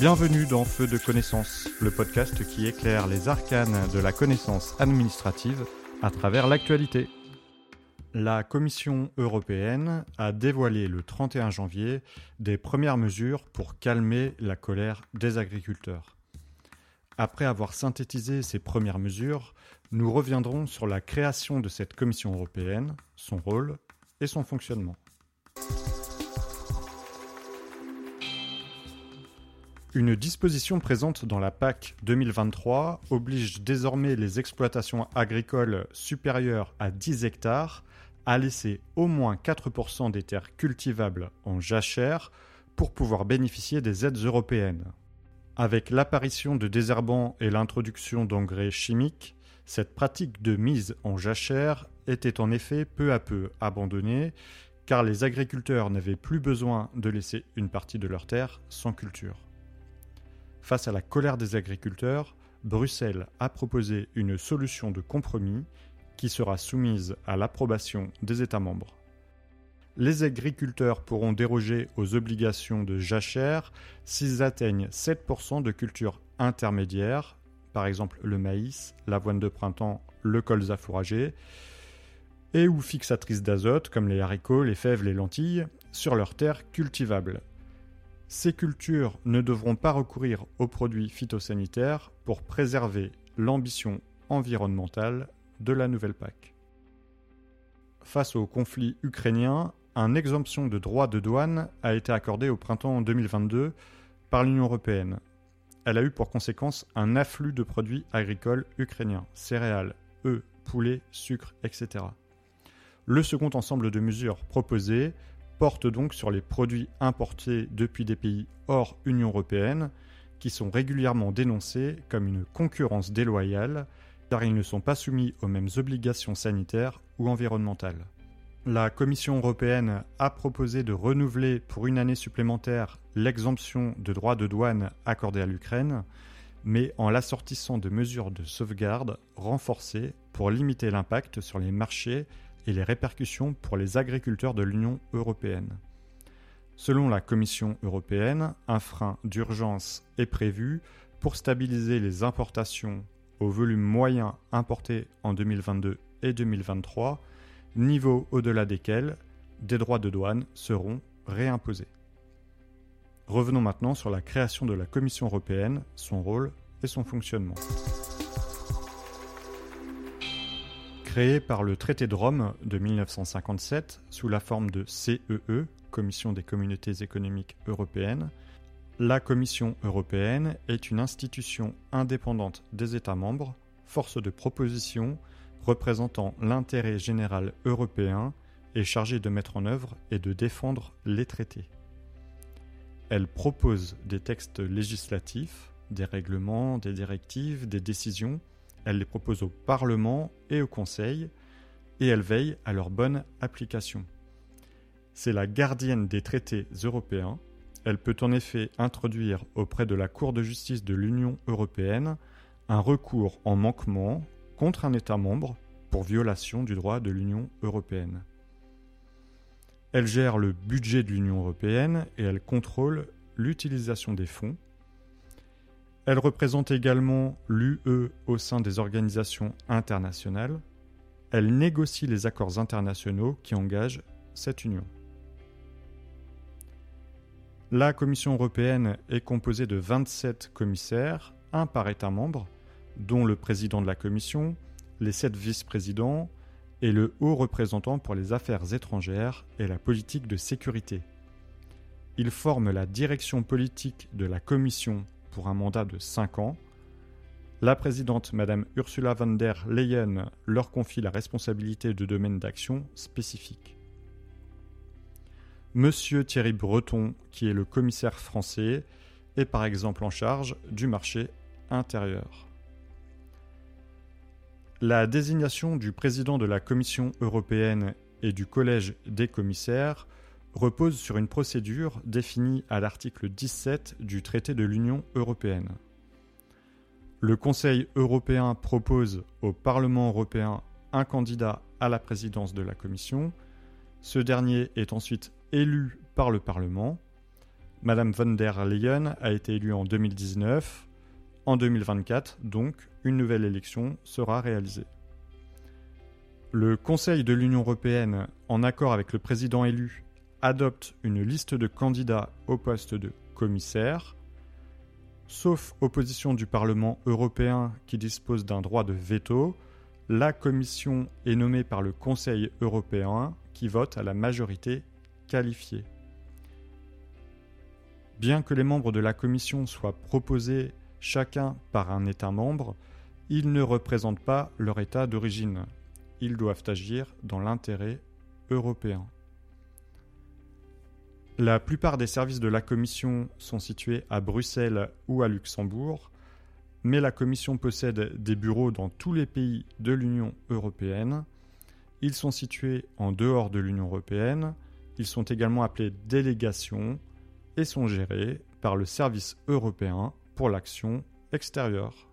Bienvenue dans Feu de connaissance, le podcast qui éclaire les arcanes de la connaissance administrative à travers l'actualité. La Commission européenne a dévoilé le 31 janvier des premières mesures pour calmer la colère des agriculteurs. Après avoir synthétisé ces premières mesures, nous reviendrons sur la création de cette Commission européenne, son rôle et son fonctionnement. Une disposition présente dans la PAC 2023 oblige désormais les exploitations agricoles supérieures à 10 hectares à laisser au moins 4% des terres cultivables en jachère pour pouvoir bénéficier des aides européennes. Avec l'apparition de désherbants et l'introduction d'engrais chimiques, cette pratique de mise en jachère était en effet peu à peu abandonnée car les agriculteurs n'avaient plus besoin de laisser une partie de leurs terres sans culture. Face à la colère des agriculteurs, Bruxelles a proposé une solution de compromis qui sera soumise à l'approbation des États membres. Les agriculteurs pourront déroger aux obligations de jachère s'ils atteignent 7% de cultures intermédiaires, par exemple le maïs, l'avoine de printemps, le colza fourragé, et ou fixatrices d'azote comme les haricots, les fèves, les lentilles, sur leurs terres cultivables. Ces cultures ne devront pas recourir aux produits phytosanitaires pour préserver l'ambition environnementale de la nouvelle PAC. Face au conflit ukrainien, une exemption de droits de douane a été accordée au printemps 2022 par l'Union européenne. Elle a eu pour conséquence un afflux de produits agricoles ukrainiens, céréales, œufs, poulets, sucre, etc. Le second ensemble de mesures proposées porte donc sur les produits importés depuis des pays hors Union européenne, qui sont régulièrement dénoncés comme une concurrence déloyale, car ils ne sont pas soumis aux mêmes obligations sanitaires ou environnementales. La Commission européenne a proposé de renouveler pour une année supplémentaire l'exemption de droits de douane accordée à l'Ukraine, mais en l'assortissant de mesures de sauvegarde renforcées pour limiter l'impact sur les marchés et les répercussions pour les agriculteurs de l'Union européenne. Selon la Commission européenne, un frein d'urgence est prévu pour stabiliser les importations au volume moyen importé en 2022 et 2023, niveau au-delà desquels des droits de douane seront réimposés. Revenons maintenant sur la création de la Commission européenne, son rôle et son fonctionnement. Créée par le traité de Rome de 1957 sous la forme de CEE, e, Commission des communautés économiques européennes, la Commission européenne est une institution indépendante des États membres, force de proposition représentant l'intérêt général européen et chargée de mettre en œuvre et de défendre les traités. Elle propose des textes législatifs, des règlements, des directives, des décisions elle les propose au Parlement et au Conseil, et elle veille à leur bonne application. C'est la gardienne des traités européens. Elle peut en effet introduire auprès de la Cour de justice de l'Union européenne un recours en manquement contre un État membre pour violation du droit de l'Union européenne. Elle gère le budget de l'Union européenne et elle contrôle l'utilisation des fonds elle représente également l'UE au sein des organisations internationales. Elle négocie les accords internationaux qui engagent cette union. La Commission européenne est composée de 27 commissaires, un par État membre, dont le président de la Commission, les sept vice-présidents et le haut représentant pour les affaires étrangères et la politique de sécurité. Ils forment la direction politique de la Commission pour un mandat de 5 ans. La présidente, Madame Ursula von der Leyen, leur confie la responsabilité de domaines d'action spécifiques. Monsieur Thierry Breton, qui est le commissaire français, est par exemple en charge du marché intérieur. La désignation du président de la Commission européenne et du Collège des commissaires repose sur une procédure définie à l'article 17 du traité de l'Union européenne. Le Conseil européen propose au Parlement européen un candidat à la présidence de la Commission. Ce dernier est ensuite élu par le Parlement. Madame von der Leyen a été élue en 2019. En 2024, donc, une nouvelle élection sera réalisée. Le Conseil de l'Union européenne, en accord avec le président élu, adopte une liste de candidats au poste de commissaire, sauf opposition du Parlement européen qui dispose d'un droit de veto, la commission est nommée par le Conseil européen qui vote à la majorité qualifiée. Bien que les membres de la commission soient proposés chacun par un État membre, ils ne représentent pas leur État d'origine. Ils doivent agir dans l'intérêt européen. La plupart des services de la Commission sont situés à Bruxelles ou à Luxembourg, mais la Commission possède des bureaux dans tous les pays de l'Union européenne. Ils sont situés en dehors de l'Union européenne. Ils sont également appelés délégations et sont gérés par le Service européen pour l'action extérieure.